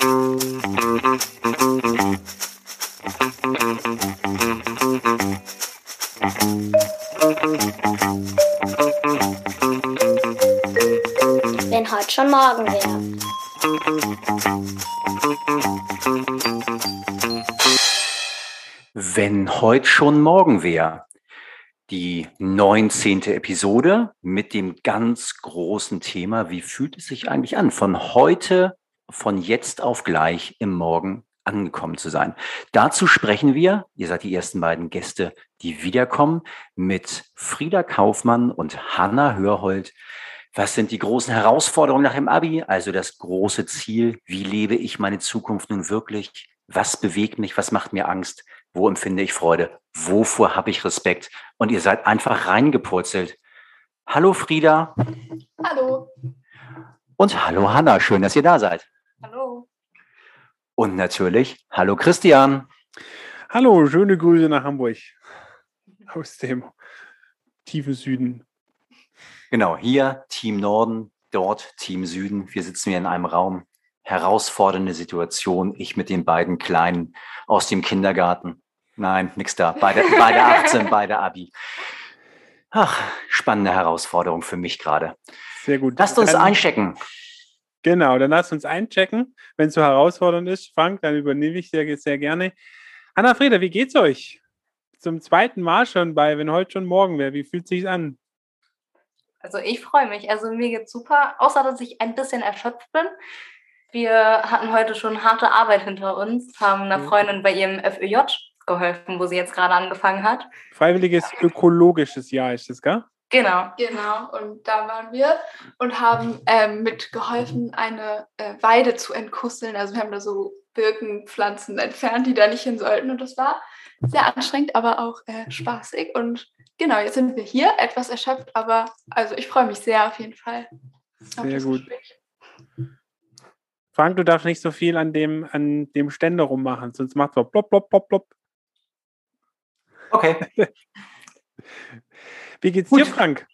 Wenn heute schon morgen wäre. Wenn heute schon morgen wäre. Die 19. Episode mit dem ganz großen Thema, wie fühlt es sich eigentlich an, von heute, von jetzt auf gleich im Morgen angekommen zu sein. Dazu sprechen wir, ihr seid die ersten beiden Gäste, die wiederkommen, mit Frieda Kaufmann und Hanna Hörhold. Was sind die großen Herausforderungen nach dem Abi? Also das große Ziel, wie lebe ich meine Zukunft nun wirklich? Was bewegt mich? Was macht mir Angst? Wo empfinde ich Freude? Wovor habe ich Respekt? Und ihr seid einfach reingepurzelt. Hallo Frieda. Hallo. Und hallo Hanna. Schön, dass ihr da seid. Hallo. Und natürlich, hallo Christian. Hallo, schöne Grüße nach Hamburg. Aus dem tiefen Süden. Genau, hier Team Norden, dort Team Süden. Wir sitzen hier in einem Raum. Herausfordernde Situation. Ich mit den beiden Kleinen aus dem Kindergarten. Nein, nix da. Beide, beide 18, beide Abi. Ach, spannende Herausforderung für mich gerade. Sehr gut. Lasst uns einchecken. Genau, dann lasst uns einchecken. Wenn es so herausfordernd ist, Frank, dann übernehme ich sehr, sehr gerne. Anna Frieda, wie geht's euch? Zum zweiten Mal schon bei, wenn heute schon morgen wäre. Wie fühlt sich's an? Also ich freue mich. Also mir geht's super, außer dass ich ein bisschen erschöpft bin. Wir hatten heute schon harte Arbeit hinter uns, haben einer Mhm. Freundin bei ihrem FÖJ geholfen, wo sie jetzt gerade angefangen hat. Freiwilliges ökologisches Jahr ist das, gell? Genau. Genau, und da waren wir und haben ähm, mitgeholfen, eine äh, Weide zu entkusseln. Also wir haben da so Birkenpflanzen entfernt, die da nicht hin sollten. Und das war sehr anstrengend, aber auch äh, spaßig. Und genau, jetzt sind wir hier, etwas erschöpft, aber also ich freue mich sehr auf jeden Fall. auf Sehr das gut. Gespräch. Frank, du darfst nicht so viel an dem, an dem Ständer rummachen, sonst macht so plopp, plopp, plopp, plopp. Okay. Wie geht's Gut. dir, Frank?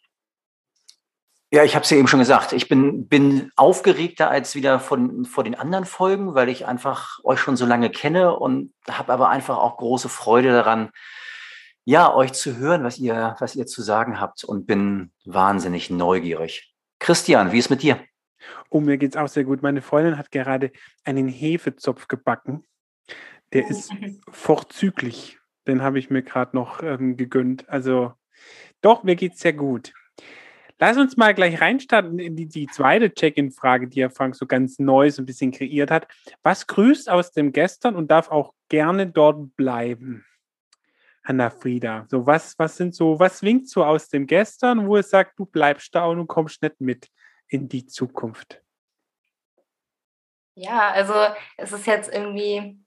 Ja, ich habe es ja eben schon gesagt. Ich bin, bin aufgeregter als wieder von, vor den anderen Folgen, weil ich einfach euch schon so lange kenne und habe aber einfach auch große Freude daran, ja, euch zu hören, was ihr, was ihr zu sagen habt und bin wahnsinnig neugierig. Christian, wie ist mit dir? Oh, mir geht's auch sehr gut. Meine Freundin hat gerade einen Hefezopf gebacken. Der ist vorzüglich. Den habe ich mir gerade noch ähm, gegönnt. Also doch, mir geht's sehr gut. Lass uns mal gleich reinstarten in die, die zweite Check-in-Frage, die ja Frank so ganz neu so ein bisschen kreiert hat. Was grüßt aus dem Gestern und darf auch gerne dort bleiben? Anna Frieda, so was, was sind so, was winkt so aus dem Gestern, wo es sagt, du bleibst da und du kommst nicht mit in die Zukunft? Ja, also es ist jetzt irgendwie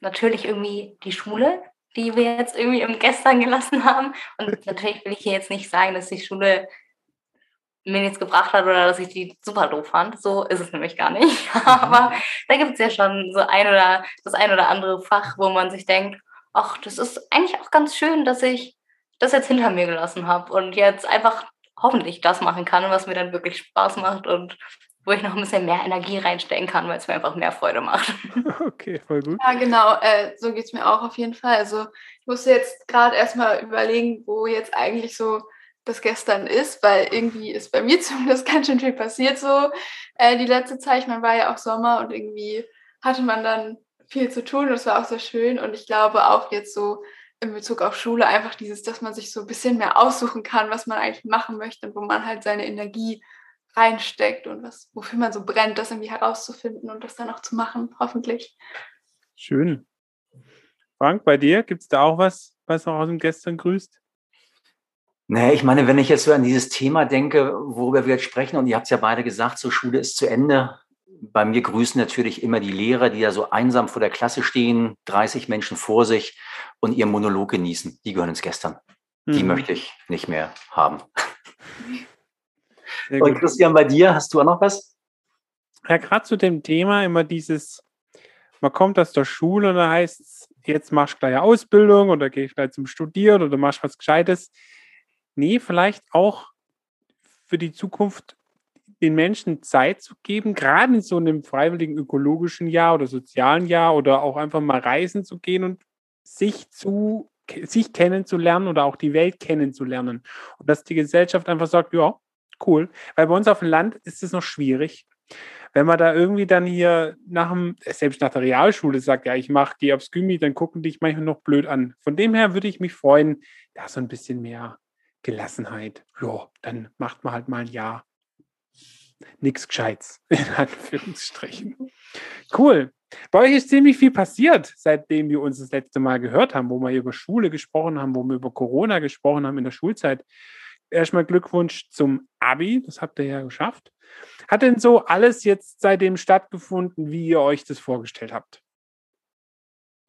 natürlich irgendwie die Schule, die wir jetzt irgendwie im Gestern gelassen haben. Und natürlich will ich hier jetzt nicht sagen, dass die Schule mir nichts gebracht hat oder dass ich die super doof fand. So ist es nämlich gar nicht. Aber da gibt es ja schon so ein oder das ein oder andere Fach, wo man sich denkt, ach, das ist eigentlich auch ganz schön, dass ich das jetzt hinter mir gelassen habe und jetzt einfach hoffentlich das machen kann, was mir dann wirklich Spaß macht und wo ich noch ein bisschen mehr Energie reinstecken kann, weil es mir einfach mehr Freude macht. Okay, voll gut. Ja, genau, äh, so geht es mir auch auf jeden Fall. Also ich musste jetzt gerade erstmal überlegen, wo jetzt eigentlich so das gestern ist, weil irgendwie ist bei mir zumindest ganz schön viel passiert so äh, die letzte Zeit. Man war ja auch Sommer und irgendwie hatte man dann viel zu tun und es war auch sehr schön. Und ich glaube auch jetzt so in Bezug auf Schule einfach dieses, dass man sich so ein bisschen mehr aussuchen kann, was man eigentlich machen möchte und wo man halt seine Energie reinsteckt und was, wofür man so brennt, das irgendwie herauszufinden und das dann auch zu machen, hoffentlich. Schön. Frank, bei dir gibt es da auch was, was noch aus dem Gestern grüßt? Naja, ich meine, wenn ich jetzt so an dieses Thema denke, worüber wir jetzt sprechen, und ihr habt es ja beide gesagt, so Schule ist zu Ende. Bei mir grüßen natürlich immer die Lehrer, die da so einsam vor der Klasse stehen, 30 Menschen vor sich und ihr Monolog genießen. Die gehören ins Gestern. Die Mhm, möchte ich nicht mehr haben. Und. Christian, bei dir, hast du auch noch was? Ja, gerade zu dem Thema immer dieses, man kommt aus der Schule und da heißt es, jetzt machst du gleich eine Ausbildung oder gehst gleich zum Studieren oder machst was Gescheites. Nee, vielleicht auch für die Zukunft den Menschen Zeit zu geben, gerade in so einem freiwilligen ökologischen Jahr oder sozialen Jahr oder auch einfach mal reisen zu gehen und sich zu sich kennenzulernen oder auch die Welt kennenzulernen. Und dass die Gesellschaft einfach sagt, ja, cool. Weil bei uns auf dem Land ist es noch schwierig. Wenn man da irgendwie dann hier nach dem, selbst nach der Realschule sagt, ja, ich mache, gehe aufs Gummi, dann gucken dich manchmal noch blöd an. Von dem her würde ich mich freuen, da so ein bisschen mehr Gelassenheit. Ja, dann macht man halt mal ein Jahr. Nichts Gescheites, in Anführungsstrichen. Cool. Bei euch ist ziemlich viel passiert, seitdem wir uns das letzte Mal gehört haben, wo wir über Schule gesprochen haben, wo wir über Corona gesprochen haben in der Schulzeit. Erstmal Glückwunsch zum Abi, das habt ihr ja geschafft. Hat denn so alles jetzt seitdem stattgefunden, wie ihr euch das vorgestellt habt?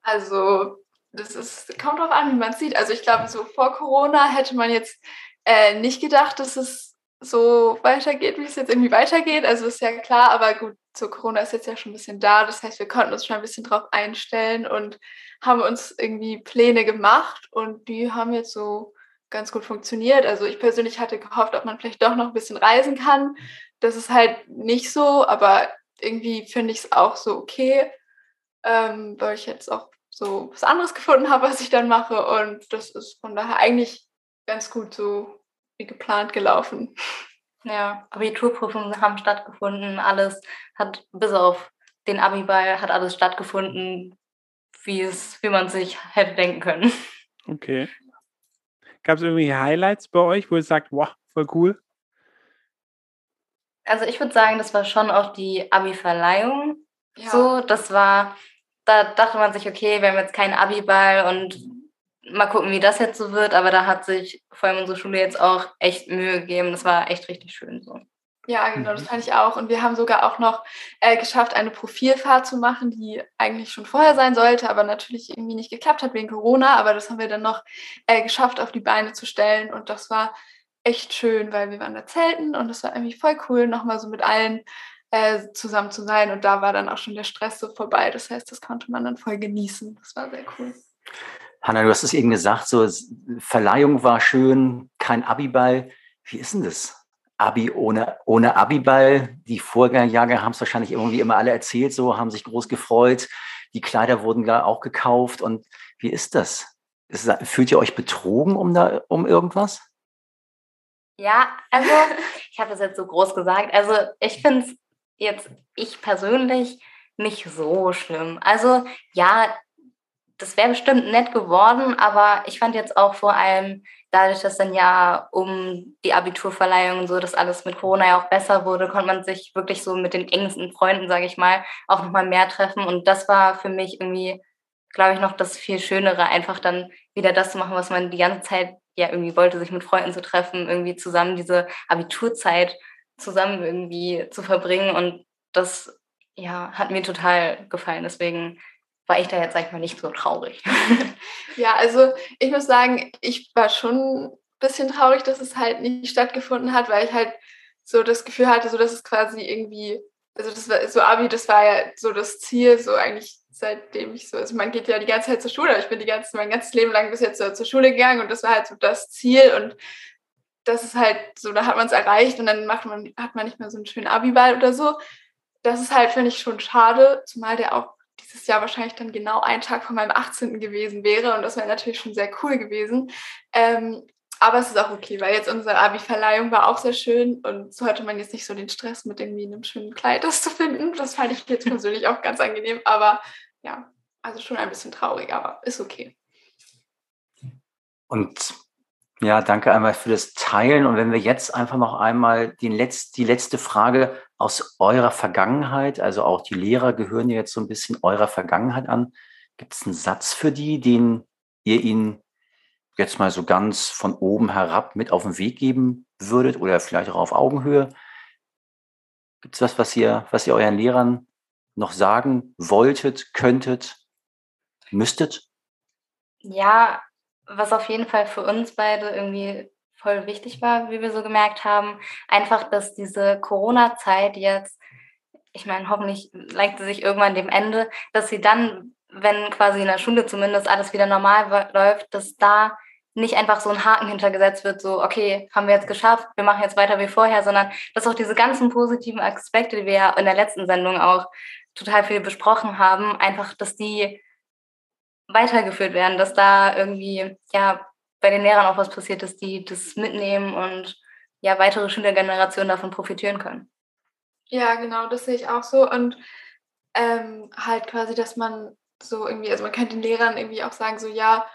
Also, das ist, kommt drauf an, wie man sieht. Also, ich glaube, so vor Corona hätte man jetzt äh, nicht gedacht, dass es so weitergeht, wie es jetzt irgendwie weitergeht. Also, ist ja klar, aber gut, so Corona ist jetzt ja schon ein bisschen da. Das heißt, wir konnten uns schon ein bisschen drauf einstellen und haben uns irgendwie Pläne gemacht und die haben jetzt so ganz gut funktioniert. Also ich persönlich hatte gehofft, ob man vielleicht doch noch ein bisschen reisen kann. Das ist halt nicht so, aber irgendwie finde ich es auch so okay, ähm, weil ich jetzt auch so was anderes gefunden habe, was ich dann mache. Und das ist von daher eigentlich ganz gut so wie geplant gelaufen. Ja, Abiturprüfungen haben stattgefunden, alles hat bis auf den Abiball hat alles stattgefunden, wie es, wie man sich hätte denken können. Okay. Gab es irgendwie Highlights bei euch, wo ihr sagt, wow, voll cool? Also ich würde sagen, das war schon auch die Abi-Verleihung. Ja. So, das war, da dachte man sich, okay, wir haben jetzt keinen Abi-Ball und mal gucken, wie das jetzt so wird. Aber da hat sich vor allem unsere Schule jetzt auch echt Mühe gegeben. Das war echt richtig schön so. Ja, genau, das mhm. fand ich auch. Und wir haben sogar auch noch äh, geschafft, eine Profilfahrt zu machen, die eigentlich schon vorher sein sollte, aber natürlich irgendwie nicht geklappt hat wegen Corona. Aber das haben wir dann noch äh, geschafft, auf die Beine zu stellen. Und das war echt schön, weil wir waren da zelten und es war irgendwie voll cool, nochmal so mit allen äh, zusammen zu sein. Und da war dann auch schon der Stress so vorbei. Das heißt, das konnte man dann voll genießen. Das war sehr cool. Hanna, du hast es eben gesagt, so Verleihung war schön, kein Abiball. Wie ist denn das? Abi ohne, ohne Abiball. Die Vorgängerjahre haben es wahrscheinlich irgendwie immer alle erzählt, so haben sich groß gefreut. Die Kleider wurden da auch gekauft. Und wie ist das? Ist, fühlt ihr euch betrogen um, da, um irgendwas? Ja, also ich habe das jetzt so groß gesagt. Also ich finde es jetzt, ich persönlich, nicht so schlimm. Also ja, das wäre bestimmt nett geworden, aber ich fand jetzt auch vor allem dadurch, dass dann ja um die Abiturverleihung und so, dass alles mit Corona ja auch besser wurde, konnte man sich wirklich so mit den engsten Freunden, sage ich mal, auch nochmal mehr treffen. Und das war für mich irgendwie, glaube ich, noch das viel Schönere, einfach dann wieder das zu machen, was man die ganze Zeit ja irgendwie wollte, sich mit Freunden zu treffen, irgendwie zusammen diese Abiturzeit zusammen irgendwie zu verbringen. Und das ja, hat mir total gefallen. Deswegen war ich da jetzt, sag ich mal, nicht so traurig. ja, also ich muss sagen, ich war schon ein bisschen traurig, dass es halt nicht stattgefunden hat, weil ich halt so das Gefühl hatte, so dass es quasi irgendwie, also das war so Abi, das war ja so das Ziel, so eigentlich seitdem ich so, also man geht ja die ganze Zeit zur Schule, ich bin die ganze, mein ganzes Leben lang bis jetzt so zur Schule gegangen und das war halt so das Ziel und das ist halt so, da hat man es erreicht und dann macht man, hat man nicht mehr so einen schönen Abi-Ball oder so. Das ist halt, finde ich, schon schade, zumal der auch dieses Jahr wahrscheinlich dann genau ein Tag vor meinem 18. gewesen wäre und das wäre natürlich schon sehr cool gewesen. Ähm, aber es ist auch okay, weil jetzt unsere Abi-Verleihung war auch sehr schön und so hatte man jetzt nicht so den Stress mit irgendwie einem schönen Kleid das zu finden. Das fand ich jetzt persönlich auch ganz angenehm, aber ja, also schon ein bisschen traurig, aber ist okay. Und ja, danke einmal für das Teilen. Und wenn wir jetzt einfach noch einmal die, Letz-, die letzte Frage aus eurer Vergangenheit, also auch die Lehrer gehören jetzt so ein bisschen eurer Vergangenheit an. Gibt es einen Satz für die, den ihr ihnen jetzt mal so ganz von oben herab mit auf den Weg geben würdet oder vielleicht auch auf Augenhöhe? Gibt es was, was ihr, was ihr euren Lehrern noch sagen wolltet, könntet, müsstet? Ja, was auf jeden Fall für uns beide irgendwie voll wichtig war, wie wir so gemerkt haben, einfach, dass diese Corona-Zeit jetzt, ich meine, hoffentlich neigt sie sich irgendwann dem Ende, dass sie dann, wenn quasi in der Schule zumindest alles wieder normal läuft, dass da nicht einfach so ein Haken hintergesetzt wird, so, okay, haben wir jetzt geschafft, wir machen jetzt weiter wie vorher, sondern dass auch diese ganzen positiven Aspekte, die wir ja in der letzten Sendung auch total viel besprochen haben, einfach, dass die weitergeführt werden, dass da irgendwie, ja, bei den Lehrern auch was passiert ist, die das mitnehmen und ja, weitere Schülergenerationen davon profitieren können. Ja, genau, das sehe ich auch so. Und ähm, halt quasi, dass man so irgendwie, also man könnte den Lehrern irgendwie auch sagen, so ja,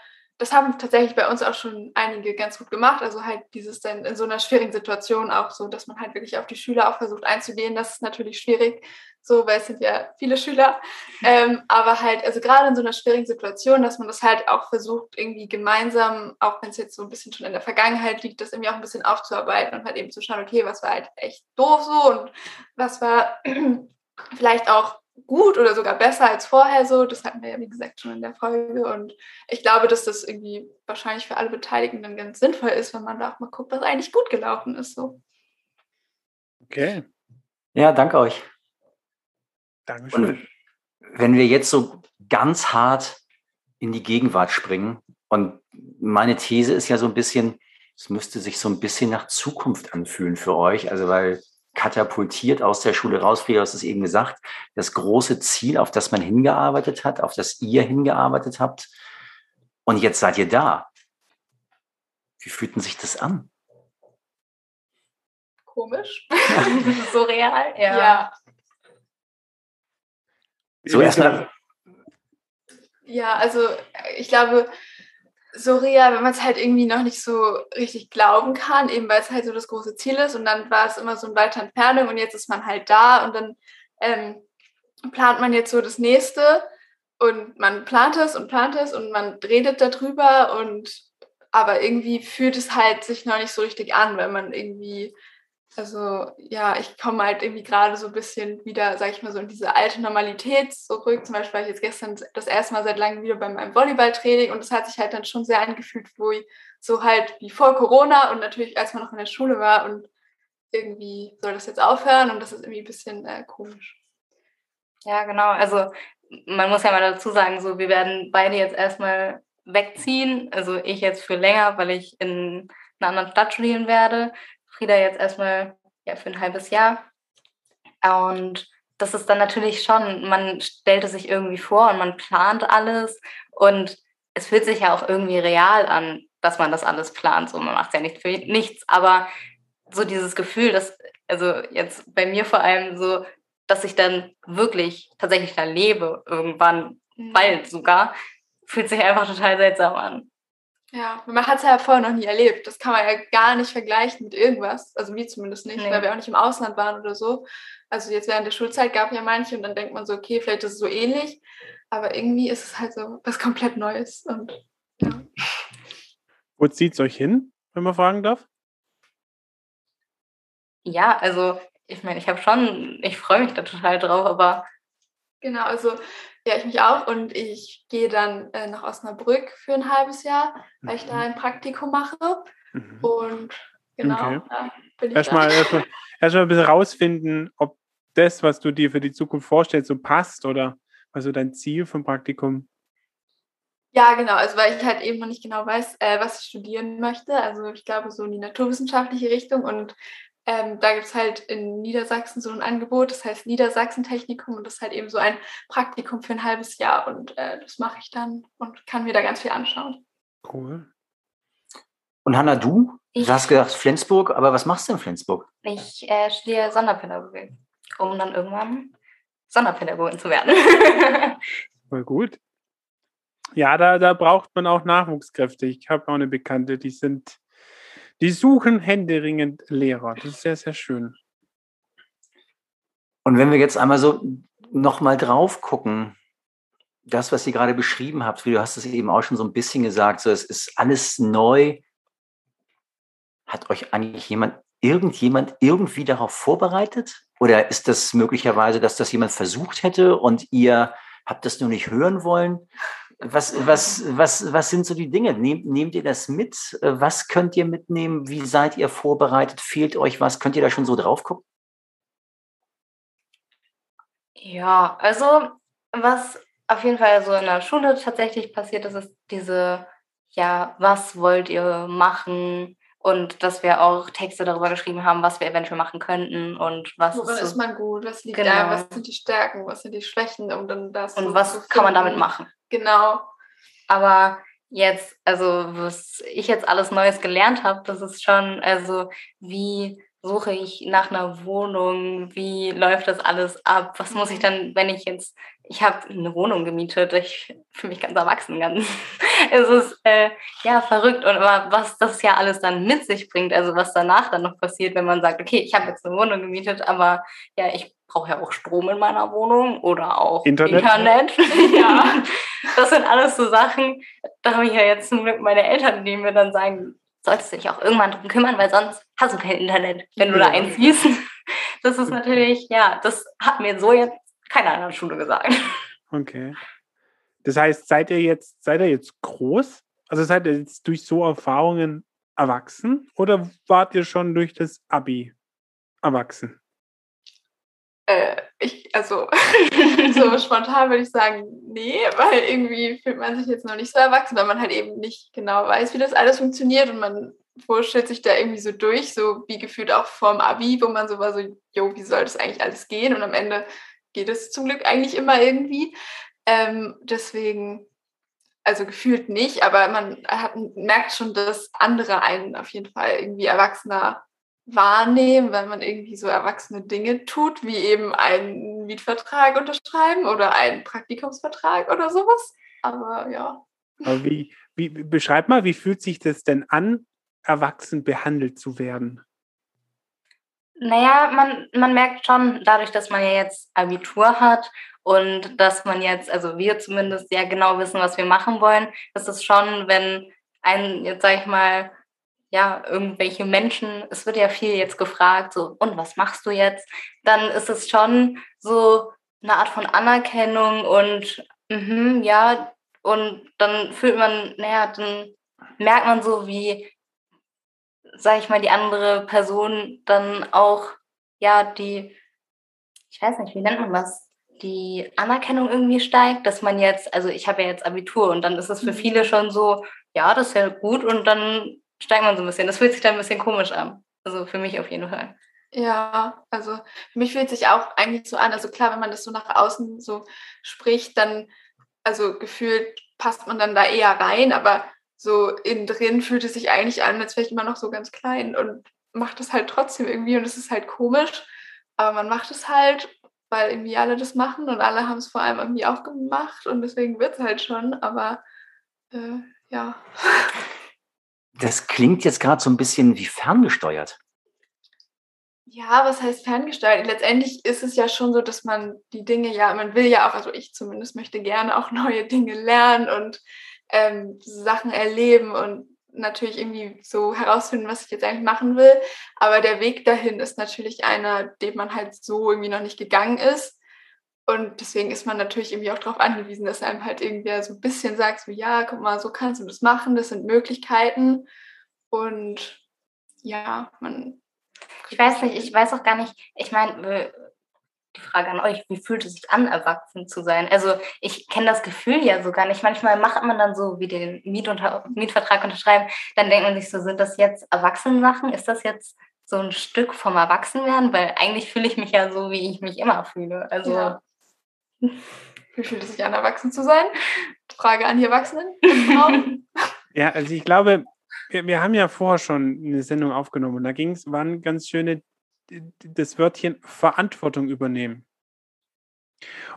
das haben tatsächlich bei uns auch schon einige ganz gut gemacht. Also halt dieses dann in so einer schwierigen Situation auch so, dass man halt wirklich auf die Schüler auch versucht einzugehen. Das ist natürlich schwierig, so, weil es sind ja viele Schüler. Ähm, aber halt, also gerade in so einer schwierigen Situation, dass man das halt auch versucht, irgendwie gemeinsam, auch wenn es jetzt so ein bisschen schon in der Vergangenheit liegt, das irgendwie auch ein bisschen aufzuarbeiten und halt eben zu schauen, okay, was war halt echt doof so und was war vielleicht auch gut oder sogar besser als vorher so. Das hatten wir ja, wie gesagt, schon in der Folge. Und ich glaube, dass das irgendwie wahrscheinlich für alle Beteiligten dann ganz sinnvoll ist, wenn man da auch mal guckt, was eigentlich gut gelaufen ist. So. Okay. Ja, danke euch. Dankeschön. Und wenn wir jetzt so ganz hart in die Gegenwart springen, und meine These ist ja so ein bisschen, es müsste sich so ein bisschen nach Zukunft anfühlen für euch. Also, weil katapultiert aus der Schule raus. Frieda, hast es eben gesagt, das große Ziel, auf das man hingearbeitet hat, auf das ihr hingearbeitet habt. Und jetzt seid ihr da. Wie fühlt sich das an? Komisch. Surreal, ja. ja. So erstmal. Ja, also ich glaube, surreal, wenn man es halt irgendwie noch nicht so richtig glauben kann, eben weil es halt so das große Ziel ist und dann war es immer so in weiter Entfernung und jetzt ist man halt da und dann ähm, plant man jetzt so das nächste und man plant es und plant es und man redet darüber und aber irgendwie fühlt es halt sich noch nicht so richtig an, weil man irgendwie also ja, ich komme halt irgendwie gerade so ein bisschen wieder, sag ich mal, so in diese alte Normalität zurück. Zum Beispiel war ich jetzt gestern das erste Mal seit langem wieder bei meinem Volleyballtraining und es hat sich halt dann schon sehr angefühlt, wo ich so halt wie vor Corona und natürlich als man noch in der Schule war und irgendwie soll das jetzt aufhören und das ist irgendwie ein bisschen äh, komisch. Ja, genau. Also man muss ja mal dazu sagen, so wir werden beide jetzt erstmal wegziehen. Also ich jetzt für länger, weil ich in einer anderen Stadt studieren werde. Frieda jetzt erstmal ja, für ein halbes Jahr. Und das ist dann natürlich schon, man stellte sich irgendwie vor und man plant alles und es fühlt sich ja auch irgendwie real an, dass man das alles plant. So, man macht es ja nicht für nichts, aber so dieses Gefühl, dass, also jetzt bei mir vor allem so, dass ich dann wirklich tatsächlich da lebe, irgendwann, mhm. bald sogar, fühlt sich einfach total seltsam an. Ja, man hat es ja vorher noch nie erlebt. Das kann man ja gar nicht vergleichen mit irgendwas. Also wir zumindest nicht, nee. weil wir auch nicht im Ausland waren oder so. Also jetzt während der Schulzeit gab ja manche und dann denkt man so, okay, vielleicht ist es so ähnlich. Aber irgendwie ist es halt so was komplett Neues. Und ja. Wo zieht es euch hin, wenn man fragen darf? Ja, also ich meine, ich habe schon, ich freue mich da total drauf, aber. Genau, also ja, ich mich auch. Und ich gehe dann äh, nach Osnabrück für ein halbes Jahr, weil ich da mhm. ein Praktikum mache. Mhm. Und genau, okay. da bin ich erstmal, erstmal, erstmal ein bisschen rausfinden, ob das, was du dir für die Zukunft vorstellst, so passt oder also dein Ziel vom Praktikum. Ja, genau. Also weil ich halt eben noch nicht genau weiß, äh, was ich studieren möchte. Also ich glaube so in die naturwissenschaftliche Richtung und ähm, da gibt es halt in Niedersachsen so ein Angebot, das heißt Niedersachsen-Technikum und das ist halt eben so ein Praktikum für ein halbes Jahr und äh, das mache ich dann und kann mir da ganz viel anschauen. Cool. Und Hanna, du? Ich, du hast gesagt Flensburg, aber was machst du in Flensburg? Ich äh, studiere Sonderpädagogik, um dann irgendwann Sonderpädagogin zu werden. Voll gut. Ja, da, da braucht man auch Nachwuchskräfte. Ich habe auch eine Bekannte, die sind die suchen händeringend Lehrer. Das ist sehr, sehr schön. Und wenn wir jetzt einmal so nochmal drauf gucken, das, was ihr gerade beschrieben habt, wie du hast es eben auch schon so ein bisschen gesagt, so es ist alles neu. Hat euch eigentlich jemand, irgendjemand irgendwie darauf vorbereitet? Oder ist das möglicherweise, dass das jemand versucht hätte und ihr habt das nur nicht hören wollen? Was, was, was, was sind so die Dinge? Nehmt, nehmt ihr das mit? Was könnt ihr mitnehmen? Wie seid ihr vorbereitet? Fehlt euch was? Könnt ihr da schon so drauf gucken? Ja, also was auf jeden Fall so in der Schule tatsächlich passiert ist, ist diese ja, was wollt ihr machen? Und dass wir auch Texte darüber geschrieben haben, was wir eventuell machen könnten und was Worin ist, ist so, man gut? Was liegt Genau. da? Was sind die Stärken? Was sind die Schwächen? Um dann das und so was zu kann man damit machen. Genau. Aber jetzt, also was ich jetzt alles Neues gelernt habe, das ist schon, also wie suche ich nach einer Wohnung, wie läuft das alles ab, was muss ich dann, wenn ich jetzt, ich habe eine Wohnung gemietet, ich fühle mich ganz erwachsen, ganz, es ist äh, ja verrückt. Und aber was das ja alles dann mit sich bringt, also was danach dann noch passiert, wenn man sagt, okay, ich habe jetzt eine Wohnung gemietet, aber ja, ich brauche ja auch Strom in meiner Wohnung oder auch Internet. Internet. Ja. Das sind alles so Sachen, da habe ich ja jetzt zum Glück meine Eltern, die mir dann sagen, solltest du dich auch irgendwann drum kümmern, weil sonst hast du kein Internet, wenn du da eins siehst. Das ist natürlich, ja, das hat mir so jetzt keiner in der Schule gesagt. Okay. Das heißt, seid ihr jetzt, seid ihr jetzt groß? Also seid ihr jetzt durch so Erfahrungen erwachsen oder wart ihr schon durch das Abi erwachsen? Äh, ich, also, so spontan würde ich sagen, nee, weil irgendwie fühlt man sich jetzt noch nicht so erwachsen, weil man halt eben nicht genau weiß, wie das alles funktioniert und man wurschtelt sich da irgendwie so durch, so wie gefühlt auch vorm Abi, wo man so war, so, jo, wie soll das eigentlich alles gehen? Und am Ende geht es zum Glück eigentlich immer irgendwie. Ähm, deswegen, also gefühlt nicht, aber man hat, merkt schon, dass andere einen auf jeden Fall irgendwie erwachsener wahrnehmen, weil man irgendwie so erwachsene Dinge tut, wie eben einen Mietvertrag unterschreiben oder einen Praktikumsvertrag oder sowas. Aber ja. Aber wie, wie, beschreib mal, wie fühlt sich das denn an, erwachsen behandelt zu werden? Naja, man, man merkt schon, dadurch, dass man ja jetzt Abitur hat und dass man jetzt, also wir zumindest sehr genau wissen, was wir machen wollen, ist es schon, wenn ein, jetzt sag ich mal, ja, irgendwelche Menschen, es wird ja viel jetzt gefragt, so, und was machst du jetzt? Dann ist es schon so eine Art von Anerkennung und mhm, ja, und dann fühlt man, naja, dann merkt man so, wie sage ich mal, die andere Person dann auch, ja, die, ich weiß nicht, wie nennt man das, die Anerkennung irgendwie steigt, dass man jetzt, also ich habe ja jetzt Abitur und dann ist es für Mhm. viele schon so, ja, das ist ja gut und dann steigt man so ein bisschen. Das fühlt sich dann ein bisschen komisch an. Also für mich auf jeden Fall. Ja, also für mich fühlt sich auch eigentlich so an, also klar, wenn man das so nach außen so spricht, dann, also gefühlt passt man dann da eher rein, aber so innen drin fühlt es sich eigentlich an, als wäre ich immer noch so ganz klein und macht es halt trotzdem irgendwie und es ist halt komisch, aber man macht es halt, weil irgendwie alle das machen und alle haben es vor allem irgendwie auch gemacht und deswegen wird es halt schon, aber äh, ja. Das klingt jetzt gerade so ein bisschen wie ferngesteuert. Ja, was heißt ferngesteuert? Letztendlich ist es ja schon so, dass man die Dinge ja, man will ja auch, also ich zumindest möchte gerne auch neue Dinge lernen und ähm, Sachen erleben und natürlich irgendwie so herausfinden, was ich jetzt eigentlich machen will. Aber der Weg dahin ist natürlich einer, den man halt so irgendwie noch nicht gegangen ist. Und deswegen ist man natürlich irgendwie auch darauf angewiesen, dass einem halt irgendwer so ein bisschen sagt, so ja, guck mal, so kannst du das machen, das sind Möglichkeiten. Und ja, man Ich weiß nicht, ich weiß auch gar nicht, ich meine, die Frage an euch, wie fühlt es sich an, erwachsen zu sein? Also ich kenne das Gefühl ja so gar nicht. Manchmal macht man dann so wie den Mietunter Mietvertrag unterschreiben, dann denkt man sich so, sind das jetzt Erwachsenensachen? Ist das jetzt so ein Stück vom Erwachsenwerden? Weil eigentlich fühle ich mich ja so, wie ich mich immer fühle. Also Ja. Wie fühlt es sich an, erwachsen zu sein? Frage an die Erwachsenen. Raum. Ja, also ich glaube, wir, wir haben ja vorher schon eine Sendung aufgenommen und da ging es, waren ganz schöne, das Wörtchen Verantwortung übernehmen.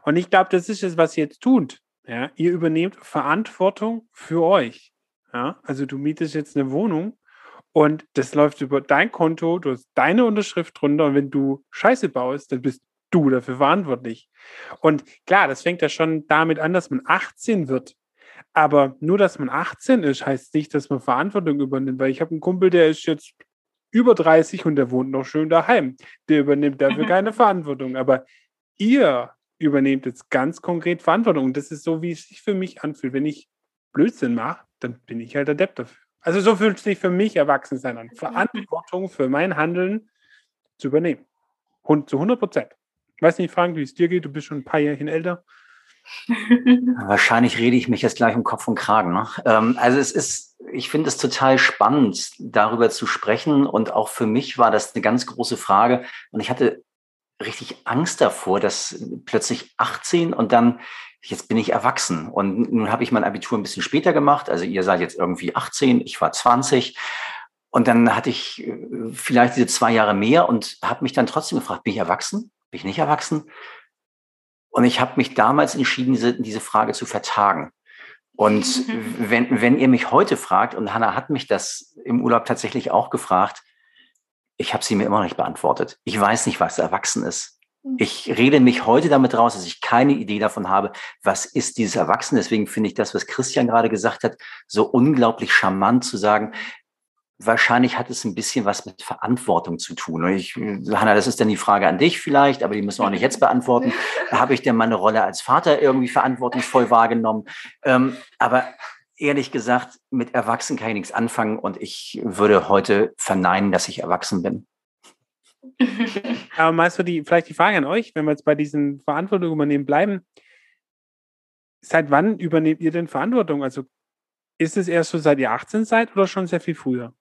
Und ich glaube, das ist es, was ihr jetzt tut. Ja, ihr übernehmt Verantwortung für euch. Ja, also du mietest jetzt eine Wohnung und das läuft über dein Konto, du hast deine Unterschrift drunter und wenn du Scheiße baust, dann bist du dafür verantwortlich. Und klar, das fängt ja schon damit an, dass man 18 wird. Aber nur, dass man 18 ist, heißt nicht, dass man Verantwortung übernimmt, weil ich habe einen Kumpel, der ist jetzt über 30 und der wohnt noch schön daheim. Der übernimmt dafür Mhm. keine Verantwortung. Aber ihr übernehmt jetzt ganz konkret Verantwortung. Und das ist so, wie es sich für mich anfühlt. Wenn ich Blödsinn mache, dann bin ich halt Depp dafür. Also so fühlt es sich für mich Erwachsensein an. Verantwortung für mein Handeln zu übernehmen. Und zu 100 Prozent. Ich weiß nicht, Frank, wie es dir geht. Du bist schon ein paar Jährchen älter. Wahrscheinlich rede ich mich jetzt gleich um Kopf und Kragen. Ne? Ähm, also es ist, ich finde es total spannend, darüber zu sprechen. Und auch für mich war das eine ganz große Frage. Und ich hatte richtig Angst davor, dass plötzlich 18 und dann, jetzt bin ich erwachsen. Und nun habe ich mein Abitur ein bisschen später gemacht. Also ihr seid jetzt irgendwie 18, ich war 20. Und dann hatte ich äh, vielleicht diese zwei Jahre mehr und habe mich dann trotzdem gefragt, bin ich erwachsen? Bin ich nicht erwachsen? Und ich habe mich damals entschieden, diese, diese Frage zu vertagen. Und mhm. wenn, wenn ihr mich heute fragt, und Hannah hat mich das im Urlaub tatsächlich auch gefragt, ich habe sie mir immer noch nicht beantwortet. Ich weiß nicht, was erwachsen ist. Mhm. Ich rede mich heute damit raus, dass ich keine Idee davon habe, was ist dieses Erwachsene. Deswegen finde ich das, was Christian gerade gesagt hat, so unglaublich charmant zu sagen, wahrscheinlich hat es ein bisschen was mit Verantwortung zu tun. Ich, Hanna, das ist dann die Frage an dich vielleicht, aber die müssen wir auch nicht jetzt beantworten. Habe ich denn meine Rolle als Vater irgendwie verantwortungsvoll wahrgenommen? Ähm, aber ehrlich gesagt, mit Erwachsenen kann ich nichts anfangen und ich würde heute verneinen, dass ich erwachsen bin. Aber meinst du die, vielleicht die Frage an euch, wenn wir jetzt bei diesen Verantwortung übernehmen bleiben, seit wann übernehmt ihr denn Verantwortung? Also ist es erst so, seit ihr 18 seid oder schon sehr viel früher?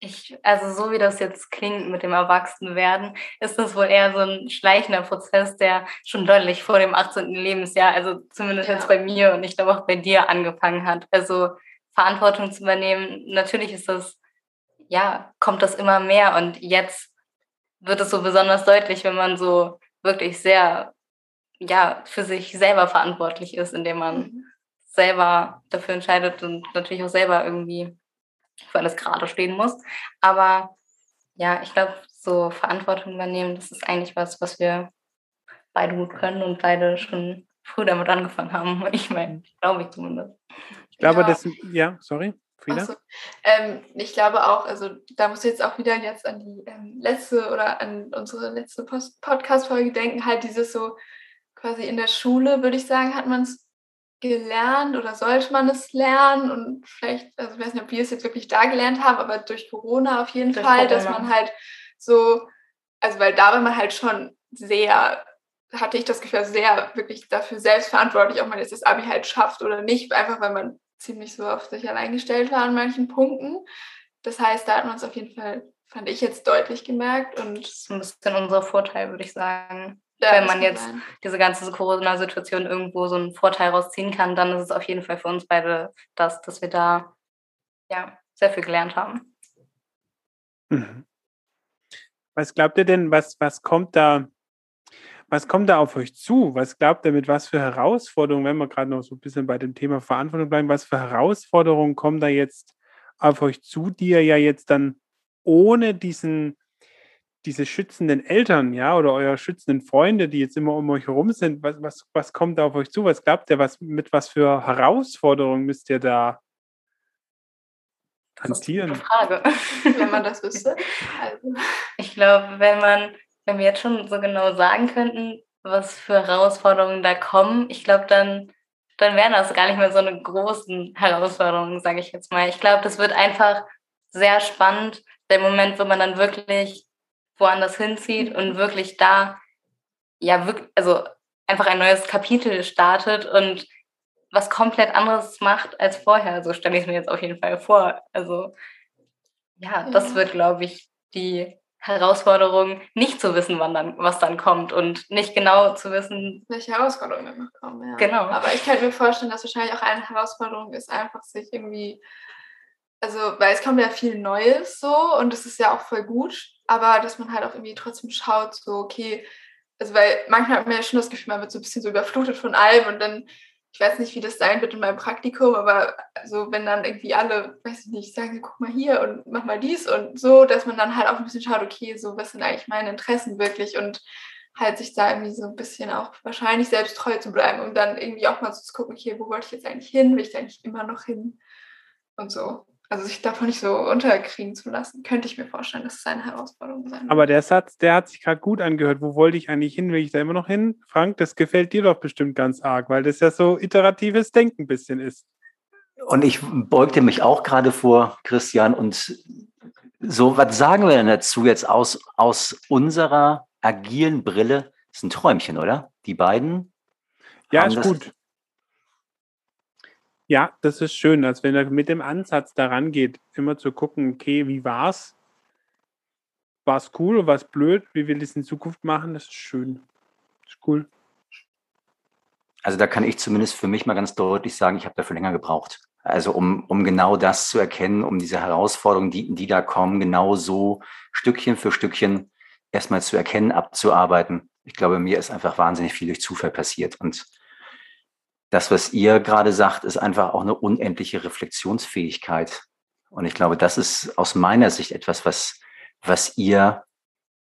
Ich, also so wie das jetzt klingt mit dem Erwachsenwerden, ist das wohl eher so ein schleichender Prozess, der schon deutlich vor dem 18. Lebensjahr, also zumindest ja. jetzt bei mir und ich glaube auch bei dir angefangen hat. Also Verantwortung zu übernehmen, natürlich ist das, ja, kommt das immer mehr und jetzt wird es so besonders deutlich, wenn man so wirklich sehr, ja, für sich selber verantwortlich ist, indem man mhm. selber dafür entscheidet und natürlich auch selber irgendwie für alles gerade stehen muss. Aber ja, ich glaube, so Verantwortung übernehmen, das ist eigentlich was, was wir beide gut können und beide schon früh damit angefangen haben. Ich meine, glaube ich zumindest. Ich glaube, ja. das, ja, sorry. So. Ähm, ich glaube auch, also da muss ich jetzt auch wieder jetzt an die ähm, letzte oder an unsere letzte Podcast-Folge denken, halt dieses so quasi in der Schule, würde ich sagen, hat man es gelernt oder sollte man es lernen? Und vielleicht, also ich weiß nicht, ob wir es jetzt wirklich da gelernt haben, aber durch Corona auf jeden durch Fall, dass man halt so, also weil da war man halt schon sehr, hatte ich das Gefühl, sehr wirklich dafür selbstverantwortlich, ob man jetzt das Abi halt schafft oder nicht, einfach weil man ziemlich so auf sich allein gestellt war an manchen Punkten. Das heißt, da hat man es auf jeden Fall, fand ich jetzt deutlich gemerkt und das ist ein bisschen unser Vorteil, würde ich sagen. Wenn man jetzt sein. diese ganze Corona-Situation irgendwo so einen Vorteil rausziehen kann, dann ist es auf jeden Fall für uns beide das, dass wir da ja sehr viel gelernt haben. Mhm. Was glaubt ihr denn, was, was kommt da, was kommt da auf euch zu? Was glaubt ihr, mit was für Herausforderungen, wenn wir gerade noch so ein bisschen bei dem Thema Verantwortung bleiben, was für Herausforderungen kommen da jetzt auf euch zu, die ihr ja jetzt dann ohne diesen diese schützenden Eltern, ja, oder eure schützenden Freunde, die jetzt immer um euch herum sind, was, was, was kommt da auf euch zu? Was glaubt ihr, was, mit was für Herausforderungen müsst ihr da hantieren? Das ist eine Frage, wenn man das wüsste. Also, ich glaube, wenn man, wenn wir jetzt schon so genau sagen könnten, was für Herausforderungen da kommen, ich glaube, dann, dann wären das gar nicht mehr so eine großen Herausforderungen, sage ich jetzt mal. Ich glaube, das wird einfach sehr spannend, der Moment, wo man dann wirklich woanders hinzieht und wirklich da, ja, wirklich, also einfach ein neues Kapitel startet und was komplett anderes macht als vorher. So stelle ich es mir jetzt auf jeden Fall vor. Also ja, das wird, glaube ich, die Herausforderung, nicht zu wissen, wann dann, was dann kommt und nicht genau zu wissen, welche Herausforderungen dann noch kommen. Ja. Genau. Aber ich kann mir vorstellen, dass wahrscheinlich auch eine Herausforderung ist, einfach sich irgendwie, also, weil es kommt ja viel Neues so und es ist ja auch voll gut, aber dass man halt auch irgendwie trotzdem schaut, so, okay, also weil manchmal hat man ja schon das Gefühl, man wird so ein bisschen so überflutet von allem und dann, ich weiß nicht, wie das sein wird in meinem Praktikum, aber so, wenn dann irgendwie alle, weiß ich nicht, sagen, guck mal hier und mach mal dies und so, dass man dann halt auch ein bisschen schaut, okay, so, was sind eigentlich meine Interessen wirklich und halt sich da irgendwie so ein bisschen auch wahrscheinlich selbst treu zu bleiben, um dann irgendwie auch mal so zu gucken, okay, wo wollte ich jetzt eigentlich hin, will ich da eigentlich immer noch hin? Und so also sich davon nicht so unterkriegen zu lassen, könnte ich mir vorstellen, dass es eine Herausforderung sein Aber der Satz, der hat sich gerade gut angehört. Wo wollte ich eigentlich hin? Will ich da immer noch hin? Frank, das gefällt dir doch bestimmt ganz arg, weil das ja so iteratives Denken ein bisschen ist. Und ich beugte mich auch gerade vor, Christian, und so, was sagen wir denn dazu jetzt aus, aus unserer agilen Brille? Das ist ein Träumchen, oder? Die beiden Ja, ist gut. Ja, das ist schön, als wenn er mit dem Ansatz daran geht, immer zu gucken, okay, wie war's? War es cool oder war es blöd? Wie will ich es in Zukunft machen? Das ist schön. Das ist cool. Also da kann ich zumindest für mich mal ganz deutlich sagen, ich habe dafür länger gebraucht. Also um, um genau das zu erkennen, um diese Herausforderungen, die, die da kommen, genau so Stückchen für Stückchen erstmal zu erkennen, abzuarbeiten. Ich glaube, mir ist einfach wahnsinnig viel durch Zufall passiert. Und das, was ihr gerade sagt, ist einfach auch eine unendliche Reflexionsfähigkeit. Und ich glaube, das ist aus meiner Sicht etwas, was, was ihr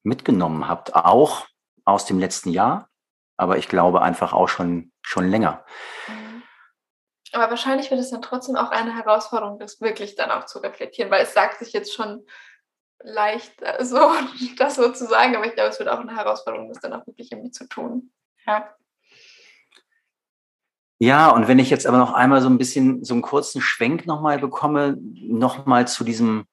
mitgenommen habt, auch aus dem letzten Jahr, aber ich glaube einfach auch schon, schon länger. Mhm. Aber wahrscheinlich wird es dann trotzdem auch eine Herausforderung, das wirklich dann auch zu reflektieren, weil es sagt sich jetzt schon leicht so, das so zu sagen, aber ich glaube, es wird auch eine Herausforderung, das dann auch wirklich irgendwie zu tun. Ja. Ja, und wenn ich jetzt aber noch einmal so ein bisschen so einen kurzen Schwenk nochmal bekomme, nochmal zu diesem,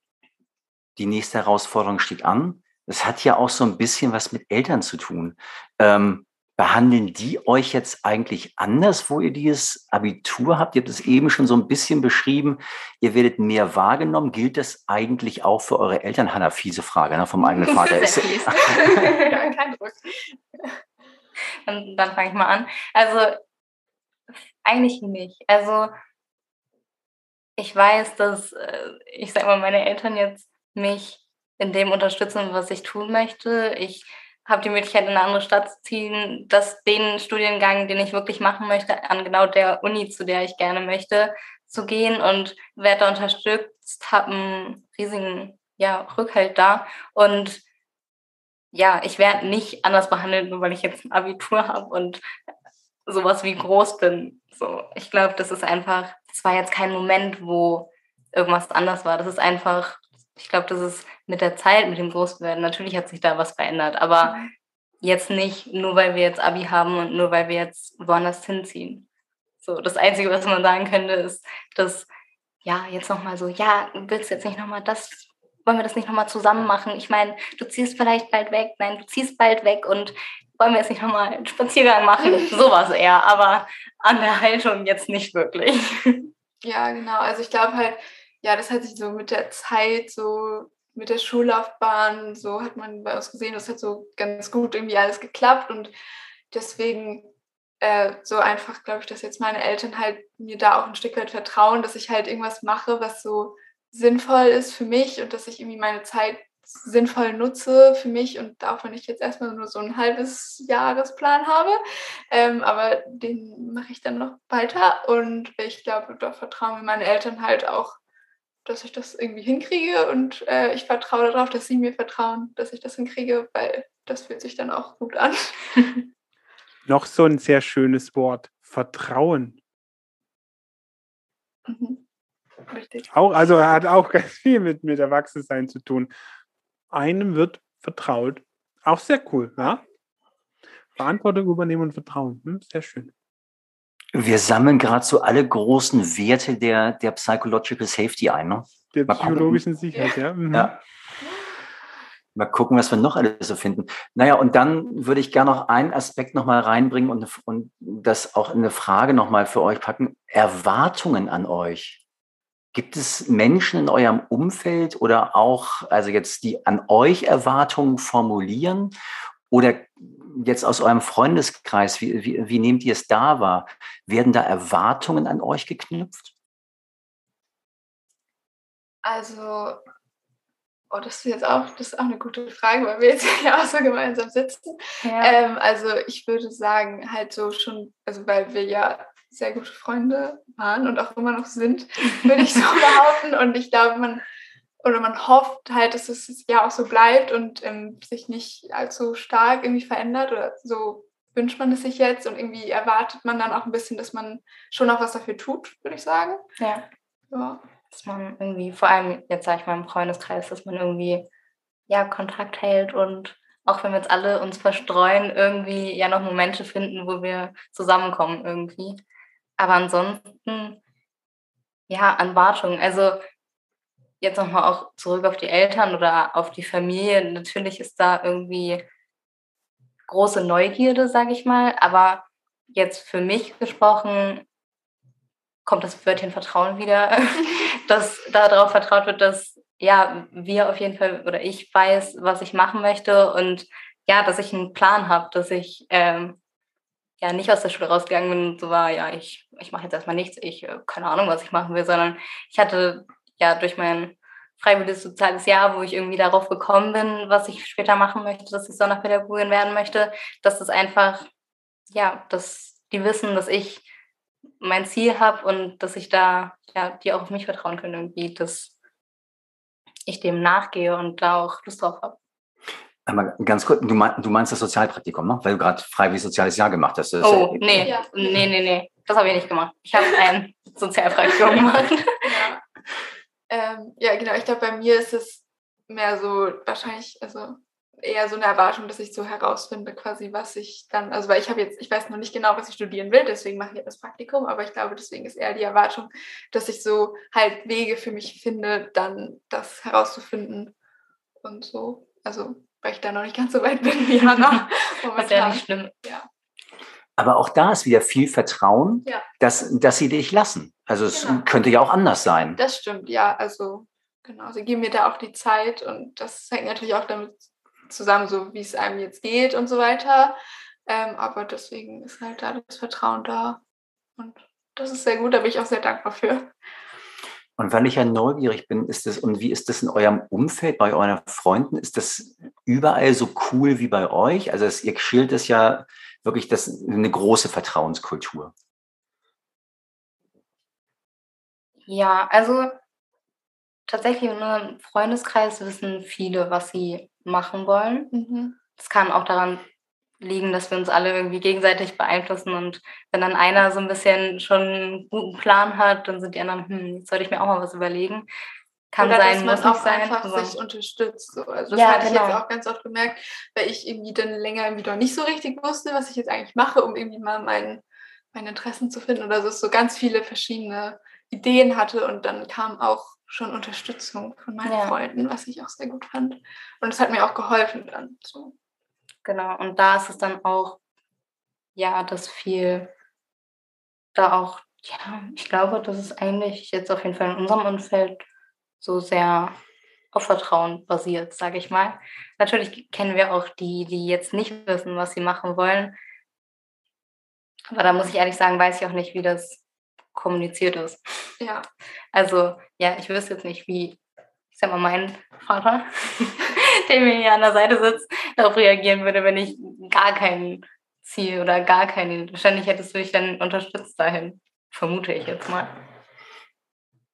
die nächste Herausforderung steht an. Das hat ja auch so ein bisschen was mit Eltern zu tun. Ähm, behandeln die euch jetzt eigentlich anders, wo ihr dieses Abitur habt? Ihr habt es eben schon so ein bisschen beschrieben. Ihr werdet mehr wahrgenommen. Gilt das eigentlich auch für eure Eltern? Hanna, fiese Frage ne, vom eigenen Vater. Ist, ja, kein Druck. Und dann fange ich mal an. Also eigentlich nicht. Also ich weiß, dass äh, ich sage mal, meine Eltern jetzt mich in dem unterstützen, was ich tun möchte. Ich habe die Möglichkeit, in eine andere Stadt zu ziehen, dass den Studiengang, den ich wirklich machen möchte, an genau der Uni, zu der ich gerne möchte, zu gehen und werde da unterstützt, habe einen riesigen ja, Rückhalt da und ja, ich werde nicht anders behandelt, nur weil ich jetzt ein Abitur habe und sowas wie groß bin. So, ich glaube, das ist einfach, das war jetzt kein Moment, wo irgendwas anders war. Das ist einfach, ich glaube, das ist mit der Zeit, mit dem Großwerden, natürlich hat sich da was verändert, aber mhm. jetzt nicht nur, weil wir jetzt Abi haben und nur, weil wir jetzt woanders hinziehen. So, das Einzige, was man sagen könnte, ist, dass, ja, jetzt nochmal so, ja, willst du jetzt nicht nochmal das, wollen wir das nicht nochmal zusammen machen? Ich meine, du ziehst vielleicht bald weg, nein, du ziehst bald weg und wollen wir jetzt nicht nochmal einen Spaziergang machen? Sowas eher, aber an der Haltung jetzt nicht wirklich. Ja, genau. Also ich glaube halt, ja, das hat sich so mit der Zeit, so mit der Schullaufbahn, so hat man bei uns gesehen, das hat so ganz gut irgendwie alles geklappt und deswegen äh, so einfach, glaube ich, dass jetzt meine Eltern halt mir da auch ein Stück weit vertrauen, dass ich halt irgendwas mache, was so sinnvoll ist für mich und dass ich irgendwie meine Zeit sinnvoll nutze für mich und auch wenn ich jetzt erstmal nur so ein halbes Jahresplan habe, ähm, aber den mache ich dann noch weiter und ich glaube, da vertrauen mir meine Eltern halt auch, dass ich das irgendwie hinkriege und äh, ich vertraue darauf, dass sie mir vertrauen, dass ich das hinkriege, weil das fühlt sich dann auch gut an. noch so ein sehr schönes Wort, Vertrauen. Mhm. Richtig. Auch, also hat auch ganz viel mit, mit Erwachsensein zu tun einem wird vertraut. Auch sehr cool, ja? Verantwortung übernehmen und Vertrauen. Hm, sehr schön. Wir sammeln gerade so alle großen Werte der, der Psychological Safety ein. Ne? Der psychologischen Sicherheit, ja. Mhm. ja. Mal gucken, was wir noch alles so finden. Naja, und dann würde ich gerne noch einen Aspekt nochmal reinbringen und, und das auch in eine Frage nochmal für euch packen. Erwartungen an euch. Gibt es Menschen in eurem Umfeld oder auch, also jetzt die an euch Erwartungen formulieren oder jetzt aus eurem Freundeskreis, wie, wie, wie nehmt ihr es da wahr? Werden da Erwartungen an euch geknüpft? Also, oh, das ist jetzt auch, das ist auch eine gute Frage, weil wir jetzt ja auch so gemeinsam sitzen. Ja. Ähm, also ich würde sagen, halt so schon, also weil wir ja sehr gute Freunde waren und auch immer noch sind, würde ich so behaupten. Und ich glaube, man oder man hofft halt, dass es ja auch so bleibt und ähm, sich nicht allzu stark irgendwie verändert oder so wünscht man es sich jetzt und irgendwie erwartet man dann auch ein bisschen, dass man schon auch was dafür tut, würde ich sagen. Ja. ja. Dass man irgendwie, vor allem jetzt sage ich mal im Freundeskreis, dass man irgendwie ja Kontakt hält und auch wenn wir jetzt alle uns verstreuen, irgendwie ja noch Momente finden, wo wir zusammenkommen irgendwie. Aber ansonsten, ja, an Wartung. Also jetzt nochmal auch zurück auf die Eltern oder auf die Familie. Natürlich ist da irgendwie große Neugierde, sage ich mal. Aber jetzt für mich gesprochen, kommt das Wörtchen Vertrauen wieder, dass darauf vertraut wird, dass ja, wir auf jeden Fall oder ich weiß, was ich machen möchte und ja, dass ich einen Plan habe, dass ich ähm, ja nicht aus der Schule rausgegangen bin und so war, ja, ich, ich mache jetzt erstmal nichts, ich äh, keine Ahnung, was ich machen will, sondern ich hatte ja durch mein freiwilliges soziales Jahr, wo ich irgendwie darauf gekommen bin, was ich später machen möchte, dass ich Sonderpädagogin werden möchte, dass das einfach, ja, dass die wissen, dass ich mein Ziel habe und dass ich da, ja, die auch auf mich vertrauen können irgendwie, dass ich dem nachgehe und da auch Lust drauf habe. Aber ganz kurz, du, mein, du meinst das Sozialpraktikum, ne? weil du gerade freiwillig soziales Jahr gemacht hast. oh, ja, nee, ja. nee, nee, nee, das habe ich nicht gemacht. Ich habe ein Sozialpraktikum gemacht. Ja. Ähm, ja, genau, ich glaube, bei mir ist es mehr so wahrscheinlich, also eher so eine Erwartung, dass ich so herausfinde, quasi, was ich dann, also weil ich habe jetzt, ich weiß noch nicht genau, was ich studieren will, deswegen mache ich jetzt das Praktikum, aber ich glaube, deswegen ist eher die Erwartung, dass ich so halt Wege für mich finde, dann das herauszufinden und so. Also, weil ich da noch nicht ganz so weit bin wie Hannah. Was ja nicht schlimm. Ja. Aber auch da ist wieder viel Vertrauen, Ja. dass, dass sie dich lassen. Also es Genau. könnte ja auch anders sein. Das stimmt, ja. Also, genau, sie geben mir da auch die Zeit und das hängt natürlich auch damit zusammen, so wie es einem jetzt geht und so weiter. Ähm, aber deswegen ist halt da das Vertrauen da. Und das ist sehr gut, da bin ich auch sehr dankbar für. Und weil ich ja neugierig bin, ist das, und wie ist das in eurem Umfeld, bei euren Freunden? Ist das überall so cool wie bei euch? Also es, ihr schildert es ja wirklich das, eine große Vertrauenskultur. Ja, also tatsächlich in unserem Freundeskreis wissen viele, was sie machen wollen. Mhm. Das kann auch daran liegen, dass wir uns alle irgendwie gegenseitig beeinflussen und wenn dann einer so ein bisschen schon einen guten Plan hat, dann sind die anderen, hm, jetzt sollte ich mir auch mal was überlegen. Kann Oder sein, dass muss man nicht auch sein. einfach aber- sich unterstützt. So. Also das Ja, hatte ich jetzt genau. auch ganz oft gemerkt, weil ich irgendwie dann länger irgendwie doch nicht so richtig wusste, was ich jetzt eigentlich mache, um irgendwie mal mein, meine Interessen zu finden oder so, so ganz viele verschiedene Ideen hatte und dann kam auch schon Unterstützung von meinen Ja. Freunden, was ich auch sehr gut fand. Und es hat mir auch geholfen dann. So. Genau, und da ist es dann auch, ja, dass viel da auch, ja, ich glaube, das ist eigentlich jetzt auf jeden Fall in unserem Umfeld so sehr auf Vertrauen basiert, sage ich mal. Natürlich kennen wir auch die, die jetzt nicht wissen, was sie machen wollen. Aber da muss ich ehrlich sagen, weiß ich auch nicht, wie das kommuniziert ist. Ja, Also, ja, ich wüsste jetzt nicht, wie, ich sag mal, mein Vater, der mir hier an der Seite sitzt, darauf reagieren würde, wenn ich gar kein Ziel oder gar keinen, wahrscheinlich hättest du dich dann unterstützt dahin, vermute ich jetzt mal.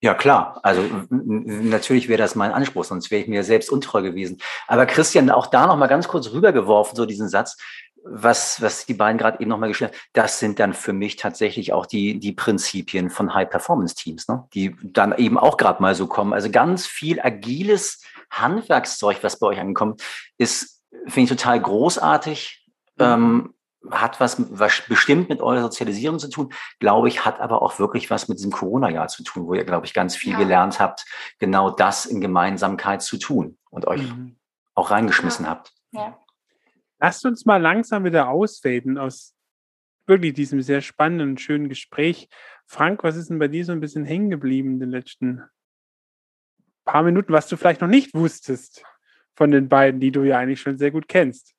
Ja, klar. Also natürlich wäre das mein Anspruch, sonst wäre ich mir selbst untreu gewesen. Aber Christian, auch da noch mal ganz kurz rübergeworfen, so diesen Satz, was, was die beiden gerade eben noch mal geschildert haben, das sind dann für mich tatsächlich auch die, die Prinzipien von High-Performance-Teams, ne? die dann eben auch gerade mal so kommen. Also ganz viel agiles Handwerkszeug, was bei euch ankommt, ist, finde ich total großartig. Ähm, hat was, was bestimmt mit eurer Sozialisierung zu tun, glaube ich, hat aber auch wirklich was mit diesem Corona-Jahr zu tun, wo ihr, glaube ich, ganz viel Ja. gelernt habt, genau das in Gemeinsamkeit zu tun und euch Mhm. auch reingeschmissen habt. Ja. Lasst uns mal langsam wieder ausfaden aus wirklich diesem sehr spannenden, schönen Gespräch. Frank, was ist denn bei dir so ein bisschen hängen geblieben in den letzten paar Minuten, was du vielleicht noch nicht wusstest von den beiden, die du ja eigentlich schon sehr gut kennst?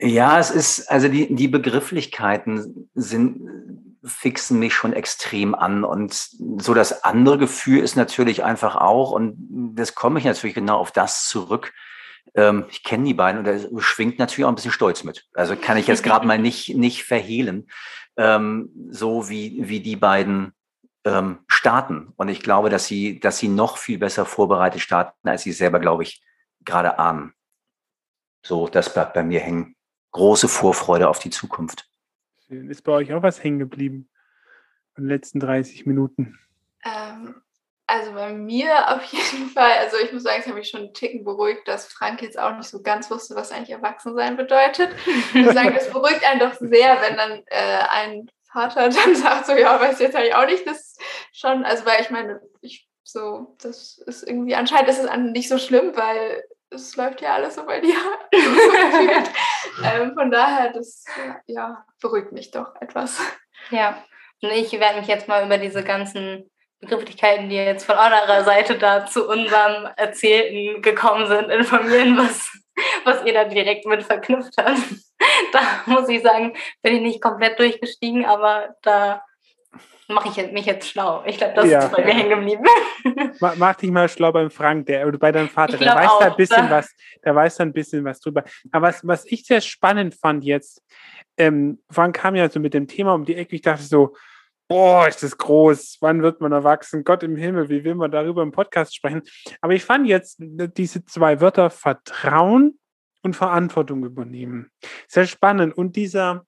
Ja, es ist, also die, die Begrifflichkeiten sind, fixen mich schon extrem an. Und so das andere Gefühl ist natürlich einfach auch, und das komme ich natürlich genau auf das zurück. Ähm, ich kenne die beiden und da schwingt natürlich auch ein bisschen Stolz mit. Also kann ich jetzt gerade mal nicht, nicht verhehlen, ähm, so wie, wie die beiden ähm, starten. Und ich glaube, dass sie, dass sie noch viel besser vorbereitet starten, als sie selber, glaube ich, gerade ahnen. So, das bleibt bei mir hängen. Große Vorfreude auf die Zukunft. Ist bei euch auch was hängen geblieben von den letzten 30 Minuten? Ähm, also bei mir auf jeden Fall, also ich muss sagen, es hat mich schon einen Ticken beruhigt, dass Frank jetzt auch nicht so ganz wusste, was eigentlich Erwachsensein bedeutet. Ich muss sagen, das beruhigt einen doch sehr, wenn dann äh, ein Vater dann sagt, so ja, weiß jetzt eigentlich auch nicht, das schon, also weil ich meine, ich so, das ist irgendwie, anscheinend ist es nicht so schlimm, weil es läuft ja alles so bei dir. ähm, von daher, das ja, beruhigt mich doch etwas. Ja, und ich werde mich jetzt mal über diese ganzen Begrifflichkeiten, die jetzt von eurer Seite da zu unserem Erzählten gekommen sind, informieren, was, was ihr da direkt mit verknüpft habt. Da muss ich sagen, bin ich nicht komplett durchgestiegen, aber da mache ich mich jetzt schlau. Ich glaube, das ja. ist bei mir hängen geblieben. Mach dich mal schlau beim Frank, der bei deinem Vater. Der weiß auch, da ein bisschen was, der weiß da ein bisschen was drüber. Aber was, was ich sehr spannend fand jetzt, ähm, Frank kam ja so mit dem Thema um die Ecke. Ich dachte so, boah, ist das groß, wann wird man erwachsen? Gott im Himmel, wie will man darüber im Podcast sprechen? Aber ich fand jetzt diese zwei Wörter Vertrauen und Verantwortung übernehmen. Sehr spannend. Und dieser,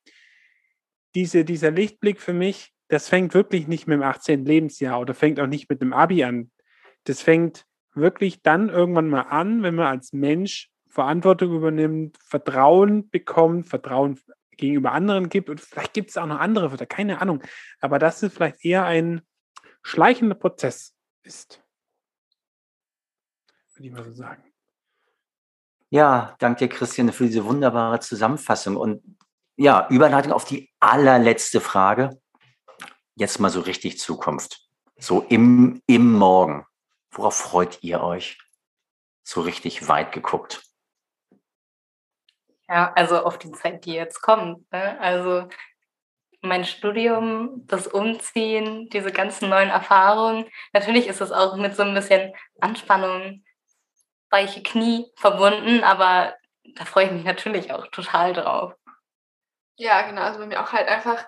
diese, dieser Lichtblick für mich, das fängt wirklich nicht mit dem 18. Lebensjahr oder fängt auch nicht mit dem Abi an. Das fängt wirklich dann irgendwann mal an, wenn man als Mensch Verantwortung übernimmt, Vertrauen bekommt, Vertrauen gegenüber anderen gibt. Und vielleicht gibt es auch noch andere Wörter, keine Ahnung. Aber dass es vielleicht eher ein schleichender Prozess ist. Würde ich mal so sagen. Ja, danke dir, Christian, für diese wunderbare Zusammenfassung. Und ja, Überleitung auf die allerletzte Frage. Jetzt mal so richtig Zukunft. So im, im Morgen. Worauf freut ihr euch? So richtig weit geguckt. Ja, also auf die Zeit, die jetzt kommt. Ne? Also mein Studium, das Umziehen, diese ganzen neuen Erfahrungen. Natürlich ist es auch mit so ein bisschen Anspannung, weiche Knie verbunden, aber da freue ich mich natürlich auch total drauf. Ja, genau. Also bei mir auch halt einfach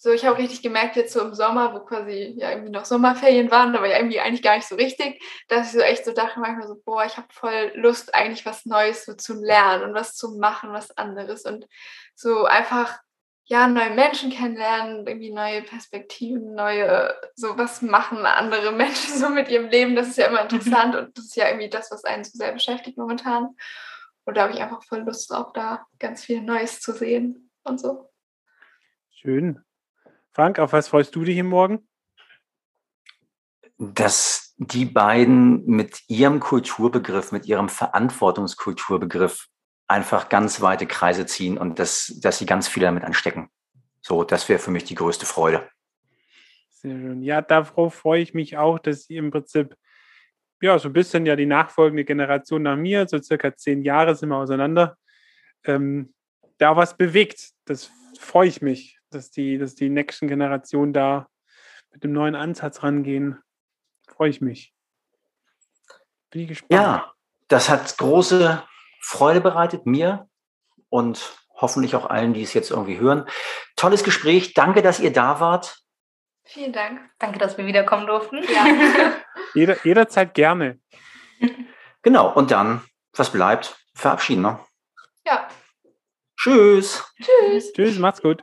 so, ich habe richtig gemerkt, jetzt so im Sommer, wo quasi ja irgendwie noch Sommerferien waren, aber ja irgendwie eigentlich gar nicht so richtig, dass ich so echt so dachte manchmal so, boah, ich habe voll Lust, eigentlich was Neues so zu lernen und was zu machen, was anderes und so einfach, ja, neue Menschen kennenlernen, irgendwie neue Perspektiven, neue, so was machen andere Menschen so mit ihrem Leben, das ist ja immer mhm. interessant und das ist ja irgendwie das, was einen so sehr beschäftigt momentan. Und da habe ich einfach voll Lust drauf, da ganz viel Neues zu sehen und so. Schön. Frank, auf was freust du dich Morgen? Dass die beiden mit ihrem Kulturbegriff, mit ihrem Verantwortungskulturbegriff einfach ganz weite Kreise ziehen und dass, dass sie ganz viele damit anstecken. So, das wäre für mich die größte Freude. Sehr schön. Ja, darauf freue ich mich auch, dass sie im Prinzip, ja, so ein bisschen ja die nachfolgende Generation nach mir, so circa zehn Jahre sind wir auseinander, ähm, da was bewegt. Das freue ich mich dass die, dass die nächsten Generationen da mit dem neuen Ansatz rangehen. Freue ich mich. Bin ich gespannt. Ja, das hat große Freude bereitet, mir und hoffentlich auch allen, die es jetzt irgendwie hören. Tolles Gespräch. Danke, dass ihr da wart. Vielen Dank. Danke, dass wir wiederkommen durften. Ja. Jeder, jederzeit gerne. Genau, und dann, was bleibt? Verabschieden, ne? Ja. Tschüss. Tschüss. Tschüss, macht's gut.